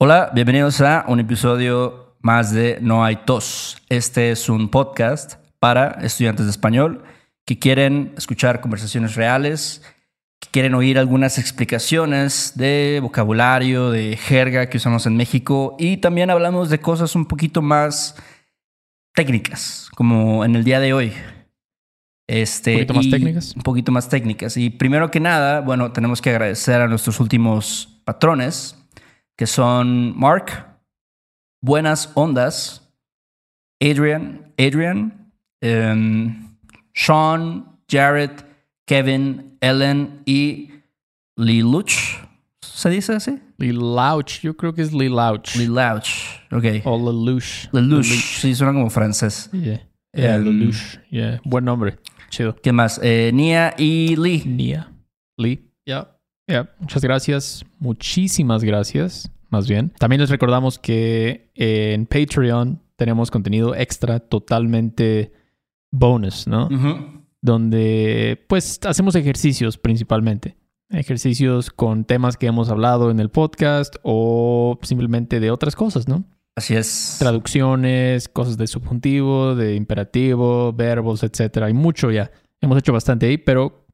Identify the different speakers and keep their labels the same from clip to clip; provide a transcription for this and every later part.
Speaker 1: Hola, bienvenidos a un episodio más de No hay tos. Este es un podcast para estudiantes de español que quieren escuchar conversaciones reales, que quieren oír algunas explicaciones de vocabulario, de jerga que usamos en México y también hablamos de cosas un poquito más técnicas, como en el día de hoy. Este,
Speaker 2: ¿Un poquito más técnicas?
Speaker 1: Un poquito más técnicas. Y primero que nada, bueno, tenemos que agradecer a nuestros últimos patrones, que son Mark, Buenas Ondas, Adrian, Adrian, em, Sean, Jared, Kevin, Ellen y Liluch. ¿Se dice así?
Speaker 2: Lilouch, yo creo que es Lilouch.
Speaker 1: Liluch. Ok.
Speaker 2: o Lelouch.
Speaker 1: Lelouch. Sí, suena como francés.
Speaker 2: Yeah. Yeah,
Speaker 1: Em,
Speaker 2: Lelouch. Yeah. Buen nombre. Chido.
Speaker 1: ¿Qué más? Eh, Nia y Lee.
Speaker 2: Nia. Lee. Yeah. Yeah. Muchas gracias. Muchísimas gracias. Más bien. También les recordamos que en Patreon tenemos contenido extra totalmente bonus, ¿no? Donde pues hacemos ejercicios principalmente. Ejercicios con temas que hemos hablado en el podcast o simplemente de otras cosas, ¿no?
Speaker 1: Así es.
Speaker 2: Traducciones, cosas de subjuntivo, de imperativo, verbos, etcétera. Hay mucho ya. Hemos hecho bastante ahí, pero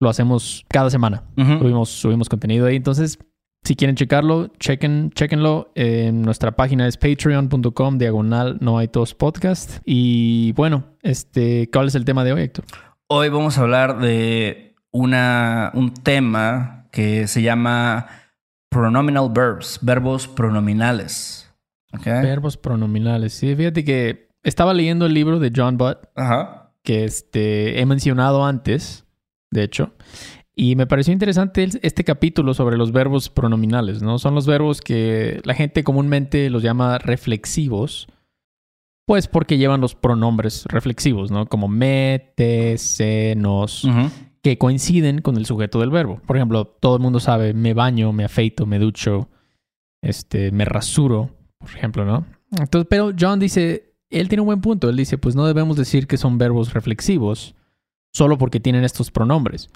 Speaker 2: lo hacemos cada semana. Subimos, subimos contenido ahí. Entonces, si quieren checarlo, chequen, chequenlo. En nuestra página es patreon.com diagonal no hay tos podcast. Y bueno, este, ¿cuál es el tema de hoy, Héctor?
Speaker 1: Hoy vamos a hablar de una, un tema que se llama pronominal verbs, verbos pronominales. ¿Ok?
Speaker 2: Verbos pronominales. Sí, fíjate que estaba leyendo el libro de John Butt
Speaker 1: Ajá.
Speaker 2: que este, he mencionado antes, de hecho, y me pareció interesante este capítulo sobre los verbos pronominales, ¿no? Son los verbos que la gente comúnmente los llama reflexivos, pues porque llevan los pronombres reflexivos, ¿no? Como me, te, se, nos, que coinciden con el sujeto del verbo. Por ejemplo, todo el mundo sabe me baño, me afeito, me ducho, este, me rasuro, por ejemplo, ¿no? Entonces, pero John dice, él tiene un buen punto. Él dice, pues no debemos decir que son verbos reflexivos solo porque tienen estos pronombres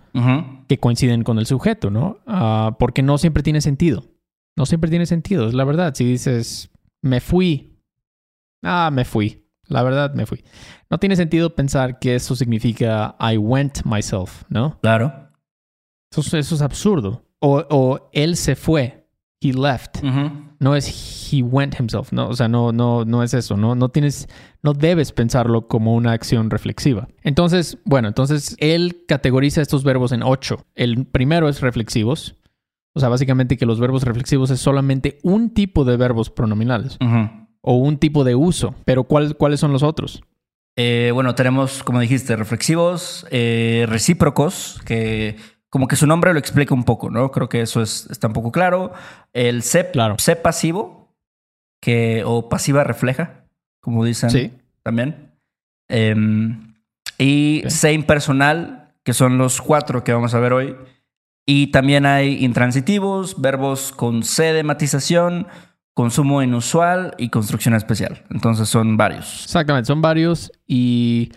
Speaker 2: que coinciden con el sujeto, ¿no? Ah, porque no siempre tiene sentido. No siempre tiene sentido, es la verdad. Si dices, me fui, ah, me fui. La verdad, me fui. No tiene sentido pensar que eso significa I went myself, ¿no?
Speaker 1: Claro.
Speaker 2: Eso, es- eso es absurdo. O, o él se fue, he left. No es he went himself, ¿no? O sea, no, no, no es eso, ¿no? No tienes, no debes pensarlo como una acción reflexiva. Entonces, bueno, entonces él categoriza estos verbos en ocho. El primero es reflexivos. O sea, básicamente que los verbos reflexivos es solamente un tipo de verbos pronominales o un tipo de uso. Pero ¿cuál- ¿cuáles son los otros?
Speaker 1: Eh, bueno, tenemos, como dijiste, reflexivos, eh, recíprocos, que como que su nombre lo explica un poco, ¿no? Creo que eso es, está un poco claro. El C,
Speaker 2: Claro.
Speaker 1: C pasivo, que, o pasiva refleja, como dicen
Speaker 2: Sí.
Speaker 1: también. Em, y
Speaker 2: Ok.
Speaker 1: C impersonal, que son los cuatro que vamos a ver hoy. Y también hay intransitivos, verbos con C de matización, consumo inusual y construcción especial. Entonces son varios.
Speaker 2: Exactamente, son varios y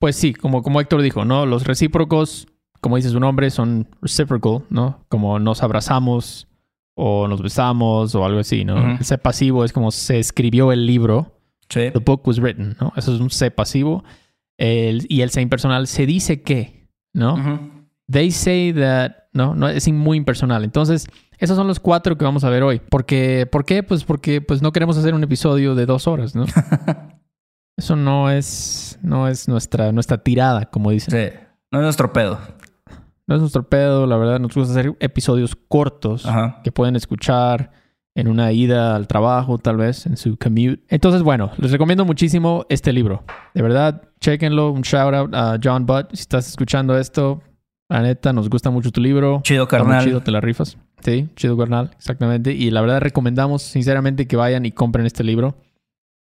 Speaker 2: pues sí, como, como Héctor dijo, ¿no? Los recíprocos, como dice su nombre, son reciprocal, ¿no? Como nos abrazamos o nos besamos o algo así, ¿no? El C pasivo es como se escribió el libro,
Speaker 1: Sí.
Speaker 2: the book was written, ¿no? Eso es un C pasivo. El- y el C impersonal se dice que, ¿no? They say that, ¿no? no es muy impersonal. Entonces, esos son los cuatro que vamos a ver hoy. Porque, ¿Por qué? Pues porque pues, no queremos hacer un episodio de dos horas, ¿no? Eso no es, no es nuestra, nuestra tirada, como dicen.
Speaker 1: Sí. No es nuestro pedo.
Speaker 2: No es nuestro pedo, la verdad. Nos gusta hacer episodios cortos
Speaker 1: Ajá.
Speaker 2: que pueden escuchar en una ida al trabajo, tal vez, en su commute. Entonces, bueno, les recomiendo muchísimo este libro. De verdad, chequenlo. Un shout out a John Butt. Si estás escuchando esto, la neta, nos gusta mucho tu libro.
Speaker 1: Chido, carnal.
Speaker 2: chido, te la rifas. Sí, chido, carnal, exactamente. Y la verdad recomendamos sinceramente que vayan y compren este libro.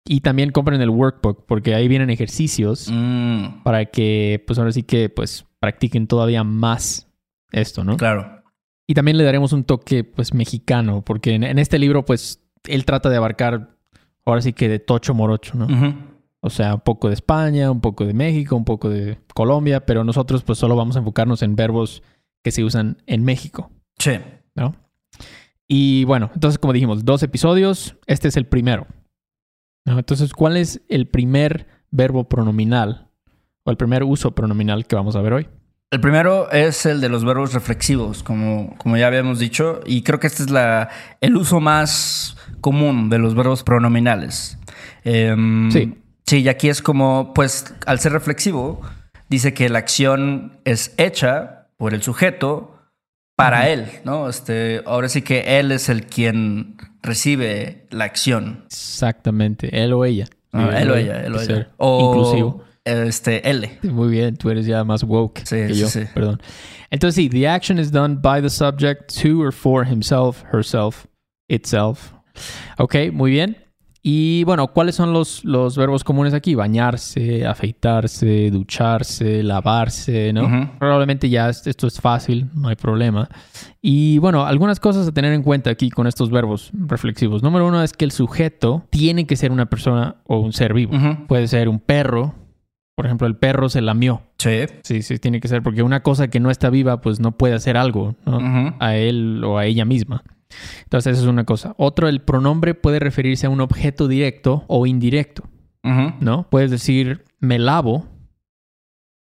Speaker 2: Y también compren el workbook, porque ahí vienen ejercicios
Speaker 1: Mm,
Speaker 2: para que, pues ahora sí que, pues, practiquen todavía más esto, ¿no?
Speaker 1: claro.
Speaker 2: Y también le daremos un toque, pues, mexicano, porque en, en este libro, pues, él trata de abarcar, ahora sí que de tocho morocho, ¿no? O sea, un poco de España, un poco de México, un poco de Colombia, pero nosotros, pues, solo vamos a enfocarnos en verbos que se usan en México.
Speaker 1: Sí.
Speaker 2: ¿no? Y bueno, entonces como dijimos, dos episodios, este es el primero. ¿no? Entonces, ¿cuál es el primer verbo pronominal o el primer uso pronominal que vamos a ver hoy?
Speaker 1: El primero es el de los verbos reflexivos, como, como ya habíamos dicho, y creo que este es la, el uso más común de los verbos pronominales. Em,
Speaker 2: Sí.
Speaker 1: Sí, y aquí es como, pues, al ser reflexivo, dice que la acción es hecha por el sujeto para él, ¿no? Este, ahora sí que él es el quien recibe la acción.
Speaker 2: Exactamente, él o ella.
Speaker 1: Ah, él o ella, él o ella. O,
Speaker 2: Inclusivo.
Speaker 1: Este, L.
Speaker 2: Muy bien, tú eres ya más woke
Speaker 1: Sí,
Speaker 2: que yo.
Speaker 1: sí.
Speaker 2: Perdón. Entonces sí, the action is done by the subject to or for himself, herself, itself. Ok, muy bien. Y bueno, ¿cuáles son los, los verbos comunes aquí? Bañarse, afeitarse, ducharse, lavarse, ¿no? Probablemente ya es- esto es fácil, no hay problema. Y bueno, algunas cosas a tener en cuenta aquí con estos verbos reflexivos. Número uno es que el sujeto tiene que ser una persona o un ser vivo. Puede ser un perro. Por ejemplo, el perro se lamió.
Speaker 1: Sí.
Speaker 2: Sí, sí, tiene que ser porque una cosa que no está viva, pues no puede hacer algo ¿no? A él o a ella misma. Entonces, esa es una cosa. Otro, el pronombre puede referirse a un objeto directo o indirecto. ¿no? Puedes decir me lavo,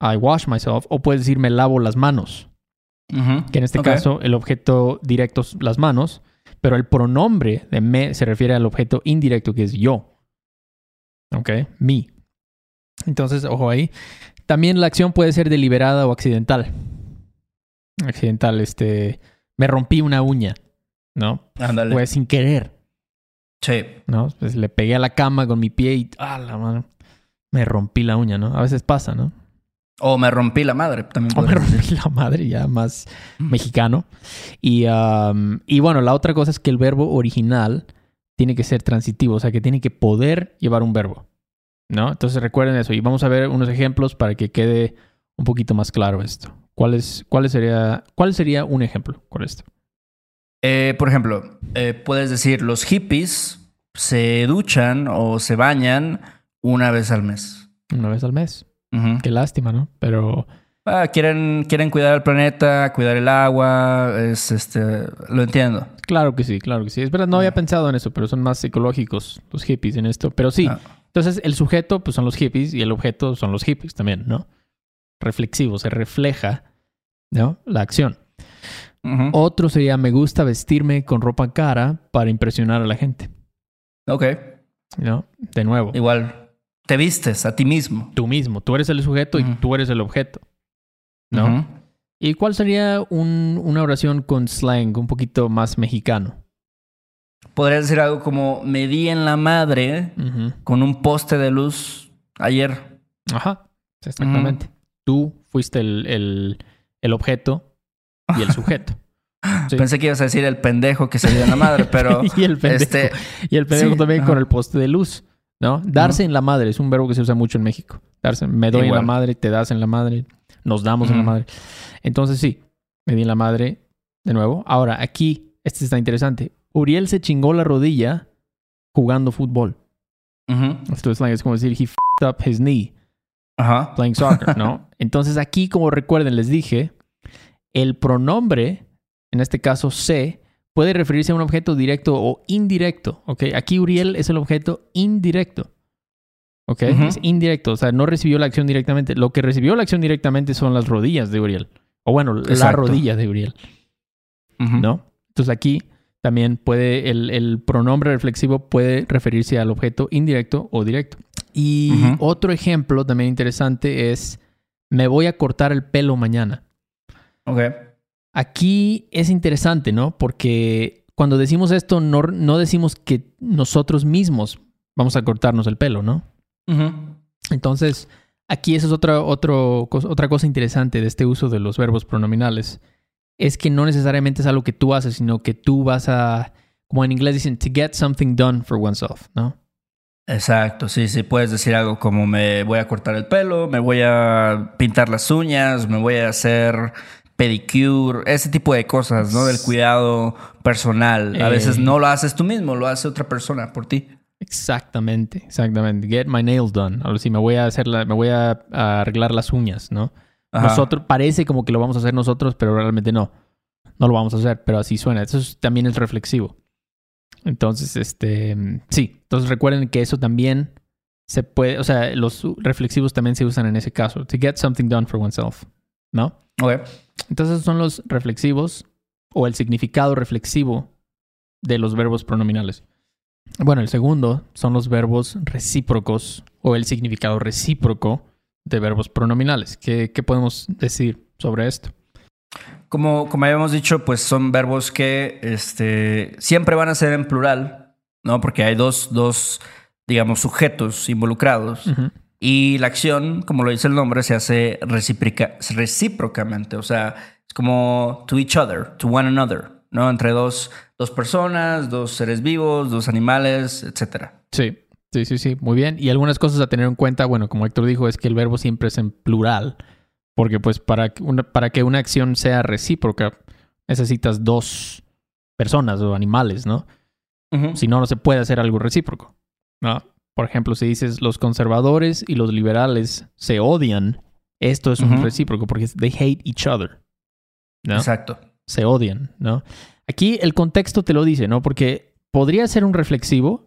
Speaker 2: I wash myself, o puedes decir me lavo las manos,
Speaker 1: Ujú.
Speaker 2: que en este caso el objeto directo es las manos, pero el pronombre de me se refiere al objeto indirecto que es yo. ¿Ok? Me. Entonces, ojo ahí. También la acción puede ser deliberada o accidental. Accidental, este. Me rompí una uña, ¿no?
Speaker 1: Ándale.
Speaker 2: Pues sin querer,
Speaker 1: sí.
Speaker 2: ¿no? Pues le pegué a la cama con mi pie y. ¡Ah, la madre! Me rompí la uña, ¿no? A veces pasa, ¿no?
Speaker 1: O me rompí la madre. También
Speaker 2: O me rompí la madre, ya más mexicano. Y, um, y bueno, la otra cosa es que el verbo original tiene que ser transitivo, o sea, que tiene que poder llevar un verbo. ¿No? Entonces recuerden eso. Y vamos a ver unos ejemplos para que quede un poquito más claro esto. ¿Cuál, es, cuál, sería, ¿Cuál sería un ejemplo con esto?
Speaker 1: Eh, por ejemplo, eh, puedes decir, los hippies se duchan o se bañan una vez al mes.
Speaker 2: Una vez al mes. Qué lástima, ¿no? Pero
Speaker 1: Ah, quieren, quieren cuidar el planeta, cuidar el agua, es este, lo entiendo.
Speaker 2: claro que sí, claro que sí. Es verdad, no había pensado en eso, pero son más psicológicos los hippies en esto. Pero sí,
Speaker 1: Ah.
Speaker 2: Entonces, el sujeto, pues son los hippies y el objeto son los hippies también, ¿no? Reflexivo, se refleja, ¿no? La acción. Otro sería, me gusta vestirme con ropa cara para impresionar a la gente,
Speaker 1: Ok,
Speaker 2: ¿no? De nuevo,
Speaker 1: igual, te vistes a ti mismo.
Speaker 2: tú mismo, tú eres el sujeto y tú eres el objeto, ¿no? ¿Y cuál sería un- una oración con slang un poquito más mexicano?
Speaker 1: Podrías decir algo como, me di en la madre con un poste de luz ayer.
Speaker 2: Ajá, exactamente. Tú fuiste el, el- el objeto y el sujeto. Sí.
Speaker 1: Pensé que ibas a decir el pendejo que se dio en la madre, pero
Speaker 2: y el pendejo.
Speaker 1: este,
Speaker 2: Y el pendejo
Speaker 1: Sí,
Speaker 2: también con el poste de luz, ¿no? Darse en la madre es un verbo que se usa mucho en México. Darse, me doy en la madre, te das en la madre, nos damos en la madre. Entonces sí, me di en la madre de nuevo. Ahora, aquí, este está interesante. Uriel se chingó la rodilla jugando fútbol. Esto es, like, es como decir, he f***ed up his knee playing soccer, ¿no? Entonces aquí, como recuerden, les dije, el pronombre, en este caso se, puede referirse a un objeto directo o indirecto, ¿ok? Aquí Uriel es el objeto indirecto, ¿ok?
Speaker 1: Ujú.
Speaker 2: Es indirecto, o sea, no recibió la acción directamente. Lo que recibió la acción directamente son las rodillas de Uriel. O bueno, la
Speaker 1: Exacto.
Speaker 2: rodilla de Uriel. ¿no? Entonces aquí también puede, el, el pronombre reflexivo puede referirse al objeto indirecto o directo. Y otro ejemplo también interesante es, me voy a cortar el pelo mañana.
Speaker 1: Ok,
Speaker 2: Aquí es interesante, ¿no? Porque cuando decimos esto, no, no decimos que nosotros mismos vamos a cortarnos el pelo, ¿no? Entonces, aquí esa es otra, otro, otra cosa interesante de este uso de los verbos pronominales. Es que no necesariamente es algo que tú haces, sino que tú vas a, como en inglés dicen, to get something done for oneself, ¿no?
Speaker 1: exacto, sí, sí, puedes decir algo como me voy a cortar el pelo, me voy a pintar las uñas, me voy a hacer pedicure, ese tipo de cosas, ¿no? Del cuidado personal. A
Speaker 2: Eh.
Speaker 1: veces no lo haces tú mismo, lo hace otra persona por ti.
Speaker 2: Exactamente, exactamente. Get my nails done. Ahora sí, me voy a hacer la, me voy a, a arreglar las uñas, ¿no?
Speaker 1: Ajá.
Speaker 2: Nosotros, parece como que lo vamos a hacer nosotros, pero realmente no. no lo vamos a hacer, pero así suena. Eso es- también es reflexivo. Entonces, este, sí. Entonces recuerden que eso también se puede, o sea, los reflexivos también se usan en ese caso. To get something done for oneself, ¿no?
Speaker 1: Ok.
Speaker 2: Entonces son los reflexivos o el significado reflexivo de los verbos pronominales. Bueno, el segundo son los verbos recíprocos o el significado recíproco de verbos pronominales. ¿Qué, qué podemos decir sobre esto?
Speaker 1: Como, como habíamos dicho, pues son verbos que este, siempre van a ser en plural, ¿no? Porque hay dos, dos digamos, sujetos involucrados. Y la acción, como lo dice el nombre, se hace recíproca, recíprocamente. O sea, es como to each other, to one another, ¿no? Entre dos, dos personas, dos seres vivos, dos animales, etcétera.
Speaker 2: Sí, sí, sí, sí, muy bien. Y algunas cosas a tener en cuenta, bueno, como Héctor dijo, es que el verbo siempre es en plural, porque pues para que una, para que una acción sea recíproca necesitas dos personas o animales, ¿no? Si no, no se puede hacer algo recíproco, ¿no? Por ejemplo, si dices los conservadores y los liberales se odian, esto es un recíproco porque they hate each other, ¿no?
Speaker 1: Exacto.
Speaker 2: se odian, ¿no? Aquí el contexto te lo dice, ¿no? Porque podría ser un reflexivo,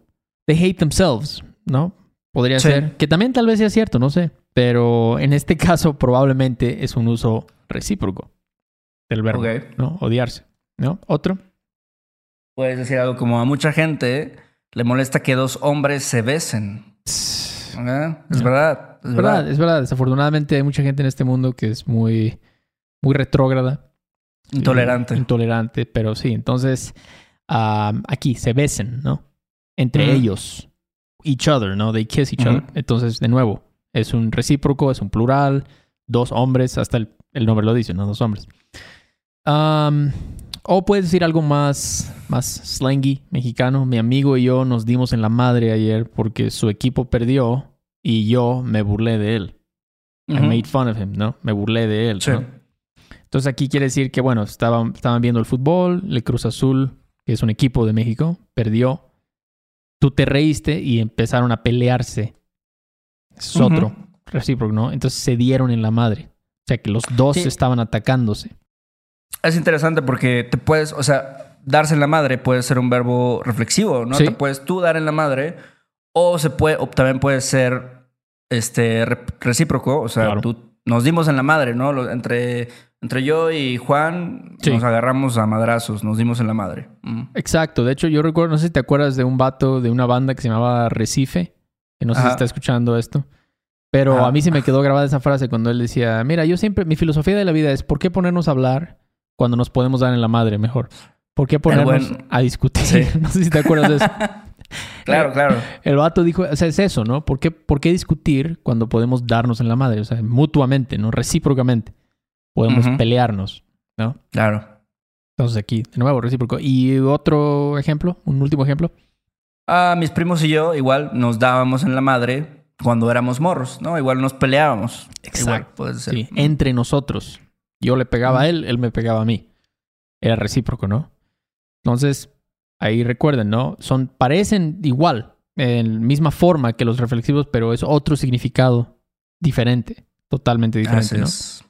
Speaker 2: they hate themselves, ¿no? Podría
Speaker 1: Sí.
Speaker 2: ser, que también tal vez sea cierto, no sé, pero en este caso probablemente es un uso recíproco del verbo,
Speaker 1: Ok.
Speaker 2: ¿no? Odiarse, ¿no? Otro.
Speaker 1: Puedes decir algo como a mucha gente le molesta que dos hombres se besen.
Speaker 2: Es
Speaker 1: verdad. Es
Speaker 2: verdad,
Speaker 1: verdad.
Speaker 2: es verdad. Desafortunadamente hay mucha gente en este mundo que es muy, muy retrógrada.
Speaker 1: Intolerante.
Speaker 2: Intolerante, pero sí. Entonces, aquí se besen, ¿no? Entre ellos. Each other, ¿no? They kiss each other. Entonces, de nuevo, es un recíproco, es un plural. Dos hombres, hasta el, el nombre lo dice, ¿no? Dos hombres. O puedes decir algo más, más slangy, mexicano. Mi amigo y yo nos dimos en la madre ayer porque su equipo perdió y yo me burlé de él. I made fun of him, ¿no? Me burlé de él,
Speaker 1: Sí.
Speaker 2: ¿no? Entonces aquí quiere decir que, bueno, estaban, estaban viendo el fútbol, el Cruz Azul, que es un equipo de México, perdió. Tú te reíste y empezaron a pelearse. Es otro recíproco, ¿no? Entonces se dieron en la madre. O sea que los dos
Speaker 1: Sí.
Speaker 2: estaban atacándose.
Speaker 1: Es interesante porque te puedes, o sea, darse en la madre puede ser un verbo reflexivo, ¿no?
Speaker 2: Sí.
Speaker 1: Te puedes tú dar en la madre o se puede, o también puede ser este re- recíproco, o sea,
Speaker 2: Claro.
Speaker 1: tú nos dimos en la madre, ¿no? Lo- entre, entre yo y Juan
Speaker 2: Sí.
Speaker 1: nos agarramos a madrazos, nos dimos en la madre. Mm.
Speaker 2: Exacto. De hecho, yo recuerdo, no sé si te acuerdas de un vato de una banda que se llamaba Recife, que no sé si está escuchando esto. Pero
Speaker 1: Ajá.
Speaker 2: a mí se me quedó grabada esa frase cuando él decía, mira, yo siempre, mi filosofía de la vida es, ¿por qué ponernos a hablar cuando nos podemos dar en la madre mejor? ¿Por qué ponernos
Speaker 1: buen-
Speaker 2: a discutir?
Speaker 1: Sí.
Speaker 2: no sé si te acuerdas de eso.
Speaker 1: Claro, claro.
Speaker 2: El vato dijo, o sea, es eso, ¿no? ¿Por qué, ¿Por qué discutir cuando podemos darnos en la madre? O sea, mutuamente, ¿no? Recíprocamente. Podemos pelearnos, ¿no?
Speaker 1: Claro.
Speaker 2: Entonces aquí, de nuevo, recíproco. Y otro ejemplo, un último ejemplo.
Speaker 1: Ah, mis primos y yo igual nos dábamos en la madre cuando éramos morros, ¿no? Igual nos peleábamos. Igual puede ser.
Speaker 2: Sí, entre nosotros. Yo le pegaba a él, él me pegaba a mí. Era recíproco, ¿no? Entonces, ahí recuerden, ¿no? Son, parecen igual, en misma forma que los reflexivos, pero es otro significado diferente, totalmente diferente,
Speaker 1: Así
Speaker 2: ¿no?
Speaker 1: es.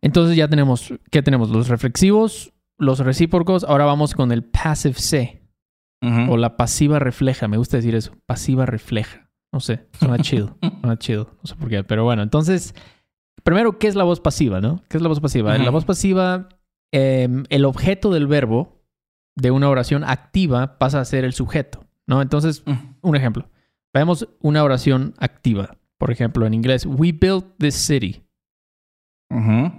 Speaker 2: Entonces ya tenemos, ¿qué tenemos? Los reflexivos, los recíprocos, ahora vamos con el passive C, o la pasiva refleja, me gusta decir eso, pasiva refleja. No sé, suena chido, suena chido, no sé por qué, pero bueno, entonces, primero, ¿qué es la voz pasiva, no? ¿Qué es la voz pasiva?
Speaker 1: Ujú.
Speaker 2: La voz pasiva, eh, el objeto del verbo de una oración activa pasa a ser el sujeto, ¿no? Entonces, un ejemplo. Veamos una oración activa. Por ejemplo, en inglés, we built this city.
Speaker 1: Ujú.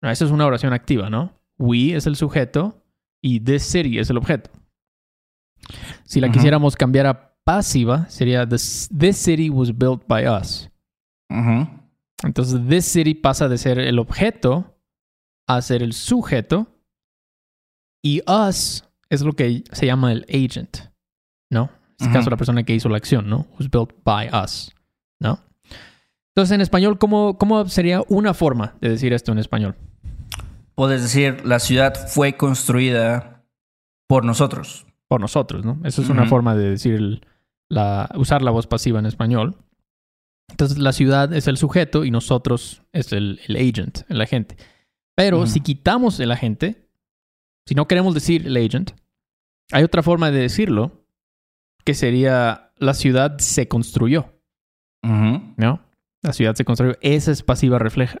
Speaker 2: No, esa es una oración activa, ¿no? We es el sujeto y this city es el objeto. Si la quisiéramos cambiar a pasiva, sería this, this city was built by us. Entonces, this city pasa de ser el objeto a ser el sujeto y us es lo que se llama el agent, ¿no? En este caso, la persona que hizo la acción, ¿no? Was built by us, ¿no? Entonces, en español, ¿cómo, ¿cómo sería una forma de decir esto en español?
Speaker 1: Puedes decir, la ciudad fue construida por nosotros.
Speaker 2: por nosotros, ¿no? Esa es una forma de decir la, usar la voz pasiva en español. Entonces, la ciudad es el sujeto y nosotros es el, el agent, el agente. Pero si quitamos el agente, Si no queremos decir el agent, hay otra forma de decirlo que sería la ciudad se construyó,
Speaker 1: Ujú.
Speaker 2: ¿no? La ciudad se construyó. Esa es pasiva refleja.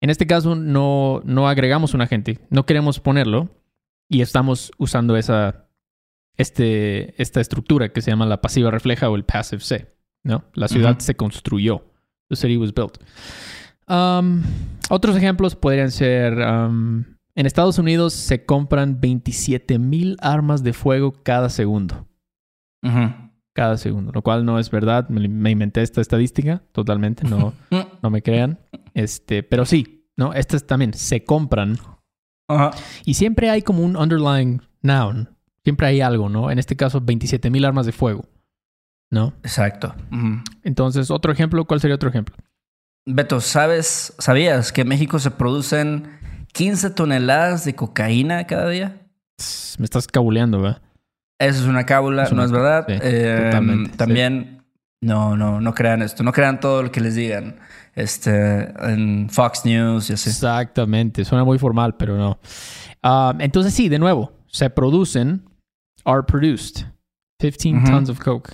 Speaker 2: En este caso no, no agregamos un agente, no queremos ponerlo y estamos usando esa, este, esta estructura que se llama la pasiva refleja o el passive say, ¿no? La ciudad se construyó. The city was built. Um, otros ejemplos podrían ser, um, en Estados Unidos se compran 27 mil armas de fuego cada segundo.
Speaker 1: Ujú.
Speaker 2: Cada segundo, lo cual no es verdad. Me, me inventé esta estadística totalmente, no, no me crean. Este, pero sí, ¿no? Estas también se compran
Speaker 1: Ajá.
Speaker 2: y siempre hay como un underlying noun. Siempre hay algo, ¿no? En este caso, 27 mil armas de fuego, ¿no?
Speaker 1: Exacto.
Speaker 2: Entonces, otro ejemplo, ¿cuál sería otro ejemplo?
Speaker 1: Beto, ¿sabes, ¿sabías que en México se producen 15 toneladas de cocaína cada día?
Speaker 2: Me estás cabuleando, ¿verdad?
Speaker 1: Eso es una cábula,
Speaker 2: Es una
Speaker 1: no es verdad.
Speaker 2: sí,
Speaker 1: Eh,
Speaker 2: sí.
Speaker 1: también, no, no, no crean esto. No crean todo lo que les digan este, en Fox News y así.
Speaker 2: Exactamente, suena muy formal, pero no. Ah, entonces sí, de nuevo, se producen, are produced, 15
Speaker 1: Ujú.
Speaker 2: tons of coke.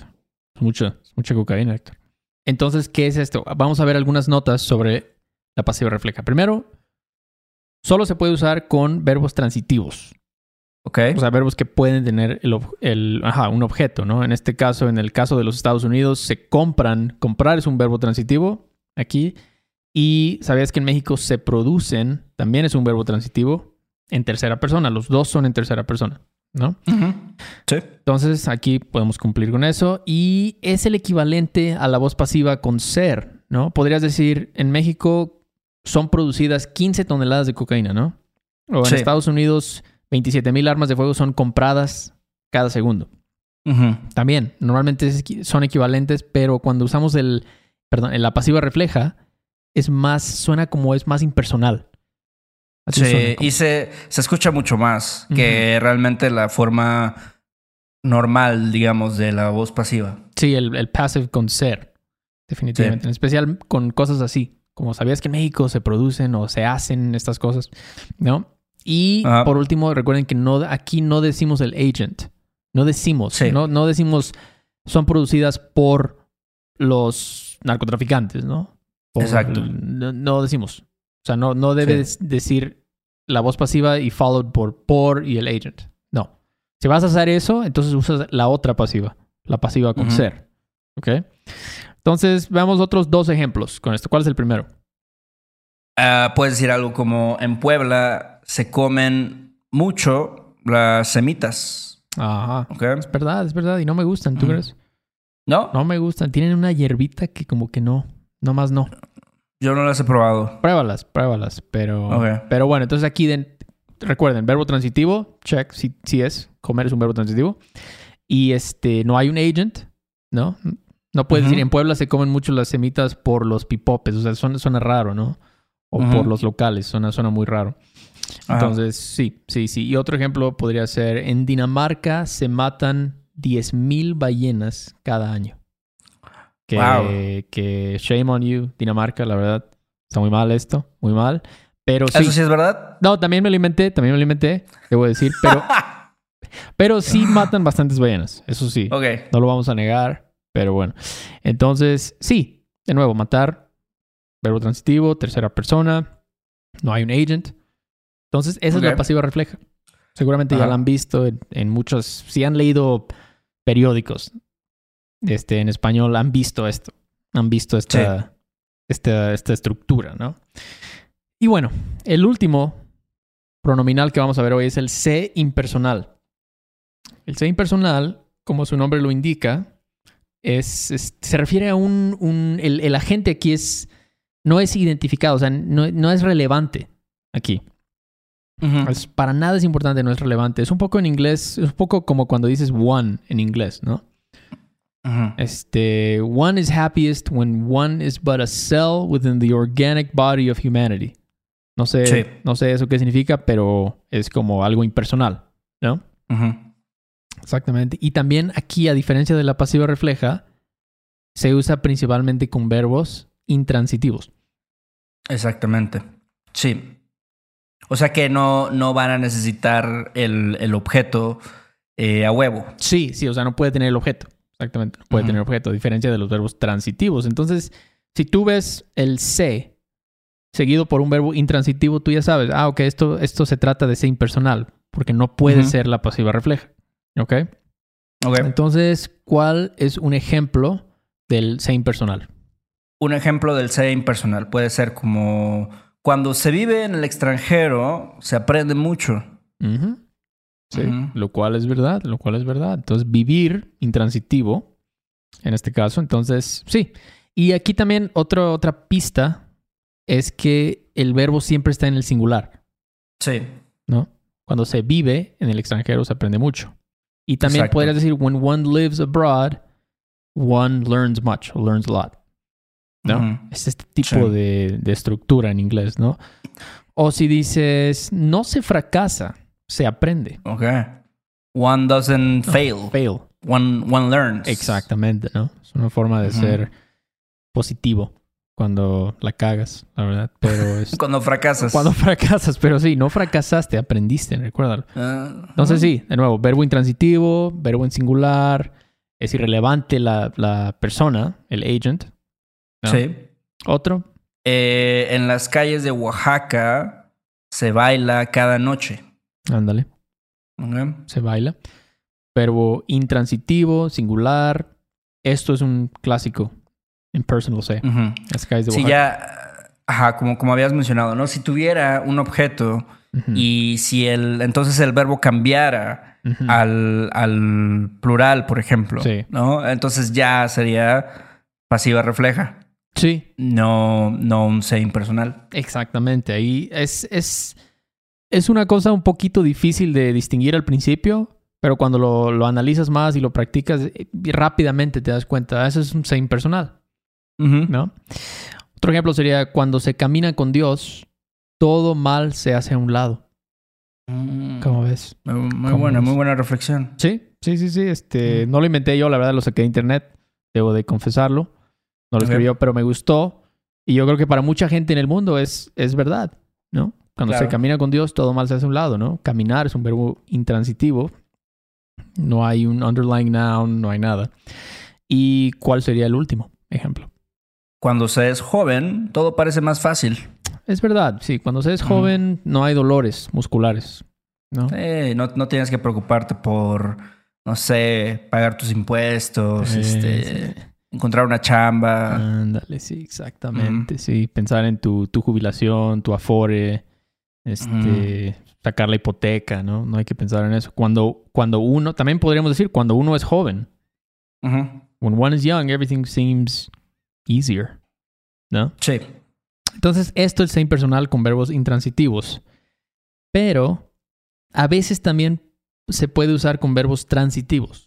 Speaker 2: Mucha, mucha cocaína, Héctor. Entonces, ¿qué es esto? Vamos a ver algunas notas sobre la pasiva refleja. Primero, solo se puede usar con verbos transitivos,
Speaker 1: ¿Ok?
Speaker 2: o sea, verbos que pueden tener el, el- ajá, un objeto, ¿no? En este caso, en el caso de los Estados Unidos, se compran, comprar es un verbo transitivo aquí, y sabías que en México se producen, también es un verbo transitivo, en tercera persona, los dos son en tercera persona, ¿no?
Speaker 1: Ujú. Sí.
Speaker 2: Entonces aquí podemos cumplir con eso y es el equivalente a la voz pasiva con ser, ¿no? Podrías decir, en México son producidas 15 toneladas de cocaína, ¿no? O en
Speaker 1: Sí.
Speaker 2: Estados Unidos 27 mil armas de fuego son compradas cada segundo. También, normalmente son equivalentes, pero cuando usamos el, perdón, la pasiva refleja, es más, suena como es más impersonal. Así
Speaker 1: Sí,
Speaker 2: como-
Speaker 1: y se, se escucha mucho más que realmente la forma normal, digamos, de la voz pasiva.
Speaker 2: Sí, el, el passive con ser, definitivamente. En especial con cosas así, como sabías que en México se producen o se hacen estas cosas, ¿no? Y
Speaker 1: Ajá.
Speaker 2: por último, recuerden que no, aquí no decimos el agent, no decimos,
Speaker 1: Sí.
Speaker 2: no, no decimos son producidas por los narcotraficantes, ¿no? Por-
Speaker 1: Exacto.
Speaker 2: No, no decimos. O sea, no, no
Speaker 1: Sí.
Speaker 2: debes decir la voz pasiva y followed por por y el agent. No. Si vas a hacer eso, entonces usas la otra pasiva, la pasiva con ser. ¿Ok? Entonces, veamos otros dos ejemplos con esto. ¿Cuál es el primero?
Speaker 1: Ah, puedes decir algo como en Puebla se comen mucho las semitas.
Speaker 2: Ajá.
Speaker 1: ¿Ok?
Speaker 2: Es verdad, es verdad. Y no me gustan, ¿tú
Speaker 1: Ujú.
Speaker 2: crees?
Speaker 1: ¿No?
Speaker 2: No me gustan. Tienen una hierbita que como que no. No más no.
Speaker 1: Yo no las he probado.
Speaker 2: Pruébalas, pruébalas. Pero,
Speaker 1: Ok.
Speaker 2: pero bueno, entonces aquí den- recuerden, verbo transitivo, check, si, si es. Comer es un verbo transitivo. Y este, no hay un agent, ¿no? No puedes decir, en Puebla se comen mucho las semitas por los pipopes. O sea, suena, suena raro, ¿no? O por los locales, suena, suena muy raro.
Speaker 1: Ajá.
Speaker 2: Entonces, sí, sí, sí. Y otro ejemplo podría ser, en Dinamarca se matan 10.000 ballenas cada año. Que,
Speaker 1: Wow.
Speaker 2: que shame on you, Dinamarca, la verdad. Está muy mal esto, muy mal. Pero sí.
Speaker 1: ¿Eso sí es verdad?
Speaker 2: No, también me lo inventé, también me lo inventé, debo decir. Pero, pero sí matan bastantes ballenas, eso sí.
Speaker 1: Ok.
Speaker 2: No lo vamos a negar, pero bueno. Entonces, sí, de nuevo, matar, verbo transitivo, tercera persona, no hay un agent. Entonces, esa es la pasiva refleja. Seguramente ya la han visto en, en muchos, si han leído periódicos este, en español, han visto esto, han visto esta, esta, esta estructura, ¿no? Y bueno, el último pronominal que vamos a ver hoy es el C impersonal. El C impersonal, como su nombre lo indica, es, es- se refiere a un, un- el, el agente aquí es no es identificado, o sea, no, no es relevante aquí. Es, para nada es importante, no es relevante. Es un poco en inglés, es un poco como cuando dices one en inglés, ¿no? Este, one is happiest when one is but a cell within the organic body of humanity. No sé,
Speaker 1: Sí.
Speaker 2: no sé eso qué significa, pero es como algo impersonal, ¿no? Exactamente. Y también aquí, a diferencia de la pasiva refleja, se usa principalmente con verbos intransitivos.
Speaker 1: Exactamente. Sí. O sea que no, no van a necesitar el, el objeto eh, a huevo.
Speaker 2: Sí, sí, o sea, no puede tener el objeto. Exactamente, no puede
Speaker 1: Ujú.
Speaker 2: tener objeto, a diferencia de los verbos transitivos. Entonces, si tú ves el se seguido por un verbo intransitivo, tú ya sabes, ah, ok, esto, esto se trata de se impersonal, porque no puede ser la pasiva refleja. ¿Ok?
Speaker 1: Ok.
Speaker 2: Entonces, ¿cuál es un ejemplo del se impersonal?
Speaker 1: Un ejemplo del ser impersonal puede ser como cuando se vive en el extranjero, se aprende mucho.
Speaker 2: Sí, lo cual es verdad, lo cual es verdad. Entonces, vivir intransitivo, en este caso, entonces, sí. Y aquí también otra otra pista es que el verbo siempre está en el singular,
Speaker 1: Sí.
Speaker 2: ¿no? Cuando se vive en el extranjero se aprende mucho. Y también
Speaker 1: Exacto.
Speaker 2: podrías decir, when one lives abroad, one learns much, learns a lot. ¿No? Es este tipo
Speaker 1: Sí.
Speaker 2: de, de estructura en inglés, ¿no? O si dices, no se fracasa, se aprende.
Speaker 1: Ok. One doesn't fail.
Speaker 2: Fail.
Speaker 1: One, one learns.
Speaker 2: Exactamente, ¿no? Es una forma de ser positivo cuando la cagas, la verdad. Pero es
Speaker 1: Cuando fracasas.
Speaker 2: cuando fracasas, pero sí, no fracasaste, aprendiste, recuérdalo.
Speaker 1: Ah,
Speaker 2: Entonces sí, de nuevo, verbo intransitivo, verbo en singular, es irrelevante la, la persona, el agent. ¿No?
Speaker 1: Sí.
Speaker 2: Otro,
Speaker 1: Eh, en las calles de Oaxaca se baila cada noche.
Speaker 2: ándale,
Speaker 1: Ok.
Speaker 2: se baila. Verbo intransitivo, singular. Esto es un clásico. In person lo sé.
Speaker 1: Ujú.
Speaker 2: Las calles de
Speaker 1: Sí,
Speaker 2: Oaxaca.
Speaker 1: ya, ajá, como, como habías mencionado, ¿no? Si tuviera un objeto y si el, entonces el verbo cambiara al, al plural, por ejemplo,
Speaker 2: Sí.
Speaker 1: ¿no? Entonces ya sería pasiva refleja,
Speaker 2: Sí,
Speaker 1: no, no un se impersonal.
Speaker 2: Exactamente. Ahí es, es, es una cosa un poquito difícil de distinguir al principio, pero cuando lo, lo analizas más y lo practicas, eh, rápidamente te das cuenta, "Ah, eso es un ser impersonal. ¿no? Otro ejemplo sería cuando se camina con Dios, todo mal se hace a un lado.
Speaker 1: Mm.
Speaker 2: ¿Cómo ves?
Speaker 1: Muy, muy
Speaker 2: ¿Cómo
Speaker 1: buena,
Speaker 2: ves?
Speaker 1: muy buena reflexión.
Speaker 2: Sí, sí, sí, sí. Este,
Speaker 1: Mm.
Speaker 2: no lo inventé yo, la verdad lo saqué de internet, debo de confesarlo. No lo yo, pero me gustó. Y yo creo que para mucha gente en el mundo es, es verdad, ¿no? Cuando se camina con Dios, todo mal se hace a un lado, ¿no? Caminar es un verbo intransitivo. No hay un underlying noun, no hay nada. ¿Y cuál sería el último ejemplo?
Speaker 1: Cuando se es joven, todo parece más fácil.
Speaker 2: Es verdad, sí. Cuando se es
Speaker 1: Mm.
Speaker 2: joven, no hay dolores musculares, ¿no?
Speaker 1: Eh, no, no tienes que preocuparte por, no sé, pagar tus impuestos,
Speaker 2: Eh,
Speaker 1: este,
Speaker 2: sí.
Speaker 1: Encontrar una chamba.
Speaker 2: Ándale, sí, exactamente. Sí, pensar en tu, tu jubilación, tu afore, este, sacar la hipoteca, ¿no? No hay que pensar en eso. Cuando, cuando uno, también podríamos decir, cuando uno es joven, when one is young, everything seems easier, ¿no?
Speaker 1: Sí.
Speaker 2: Entonces, esto es impersonal con verbos intransitivos. Pero a veces también se puede usar con verbos transitivos,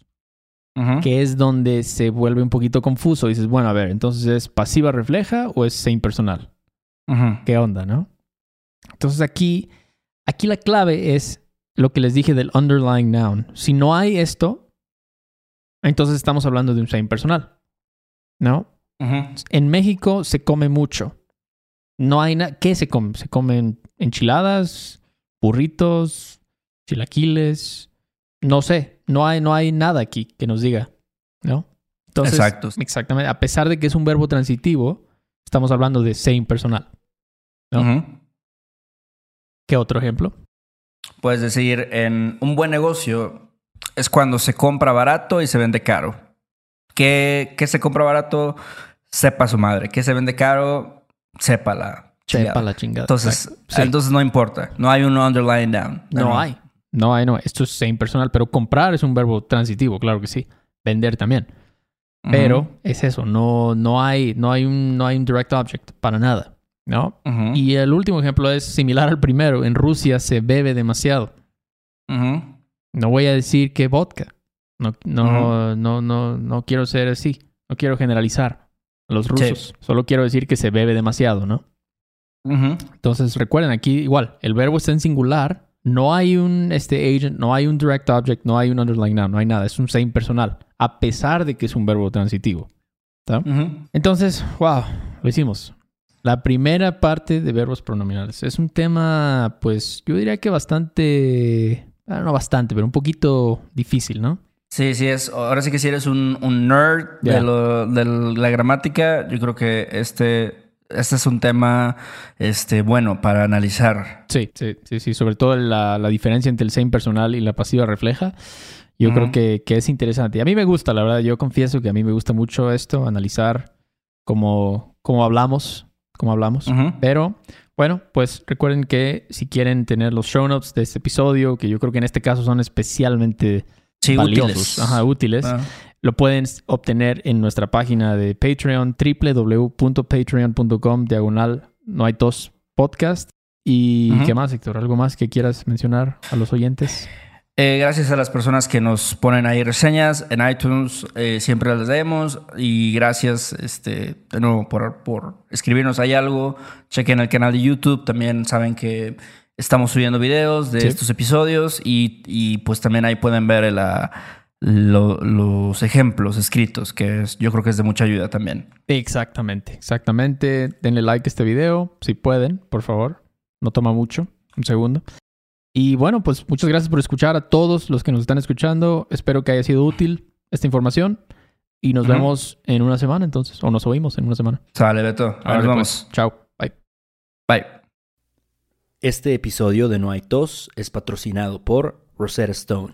Speaker 2: Que es donde se vuelve un poquito confuso. Dices, bueno, a ver, entonces es pasiva refleja o es impersonal.
Speaker 1: Ujú.
Speaker 2: ¿Qué onda, no? Entonces aquí, aquí la clave es lo que les dije del underlying noun. Si no hay esto, entonces estamos hablando de un ser impersonal, ¿no? En México se come mucho. No hay nada. ¿Qué se come? Se comen enchiladas, burritos, chilaquiles. No sé. No hay, no hay nada aquí que nos diga, ¿no? Entonces,
Speaker 1: Exacto.
Speaker 2: Exactamente. A pesar de que es un verbo transitivo, estamos hablando de ser impersonal. ¿Qué otro ejemplo?
Speaker 1: Puedes decir, en un buen negocio es cuando se compra barato y se vende caro. ¿Qué, qué se compra barato? Sepa su madre. ¿Qué se vende caro? Sepa la
Speaker 2: Sepa
Speaker 1: chingada.
Speaker 2: la chingada.
Speaker 1: Entonces.
Speaker 2: Sí.
Speaker 1: entonces no importa. No hay un underlying down.
Speaker 2: No hay, no. Esto es impersonal, pero comprar es un verbo transitivo, claro que sí. Vender también. Pero es eso, no, no, hay, no, hay un, no hay un direct object para nada, ¿no?
Speaker 1: Ujú.
Speaker 2: Y el último ejemplo es similar al primero. En Rusia se bebe demasiado. No voy a decir que vodka. No, no, no, no, no quiero ser así. No quiero generalizar a los rusos. Solo quiero decir que se bebe demasiado, ¿no? Entonces recuerden aquí igual, el verbo está en singular. No hay un este agent, no hay un direct object, no hay un underlying noun, no hay nada. Es un ser impersonal, a pesar de que es un verbo transitivo.
Speaker 1: Ujú.
Speaker 2: Entonces, wow, lo hicimos. La primera parte de verbos pronominales. Es un tema, pues, yo diría que bastante... ah, no bastante, pero un poquito difícil, ¿no?
Speaker 1: Sí, sí, es. Ahora sí que si eres un, un nerd de, lo- de la gramática, yo creo que este, este es un tema este, bueno para analizar.
Speaker 2: Sí, sí, sí, sí. Sobre todo la, la diferencia entre el same personal y la pasiva refleja. Yo
Speaker 1: Ujú.
Speaker 2: creo que, que es interesante. A mí me gusta, la verdad. Yo confieso que a mí me gusta mucho esto, analizar cómo, cómo hablamos, cómo hablamos.
Speaker 1: Ujú.
Speaker 2: Pero bueno, pues recuerden que si quieren tener los show notes de este episodio, que yo creo que en este caso son especialmente
Speaker 1: Sí,
Speaker 2: valiosos,
Speaker 1: útiles.
Speaker 2: ajá, útiles,
Speaker 1: Ah.
Speaker 2: Lo pueden obtener en nuestra página de Patreon, www.patreon.com, diagonal, no hay tos podcast. ¿Y qué más, Héctor? ¿Algo más que quieras mencionar a los oyentes?
Speaker 1: Eh, gracias a las personas que nos ponen ahí reseñas en iTunes, eh, siempre las leemos y gracias este, de nuevo por, por escribirnos ahí algo. Chequen el canal de YouTube, también saben que estamos subiendo videos de
Speaker 2: Sí.
Speaker 1: estos episodios y, y, pues también ahí pueden ver la- lo- los ejemplos escritos, que es- yo creo que es de mucha ayuda también.
Speaker 2: Exactamente, exactamente. Denle like a este video, si pueden, por favor. No toma mucho, un segundo. Y bueno, pues muchas gracias por escuchar a todos los que nos están escuchando. Espero que haya sido útil esta información. Y nos vemos en una semana entonces, o nos oímos en una semana.
Speaker 1: Sale, Beto. Ahora nos
Speaker 2: pues.
Speaker 1: vamos.
Speaker 2: Chao. Bye.
Speaker 1: Bye.
Speaker 3: Este episodio de No hay tos es patrocinado por Rosetta Stone.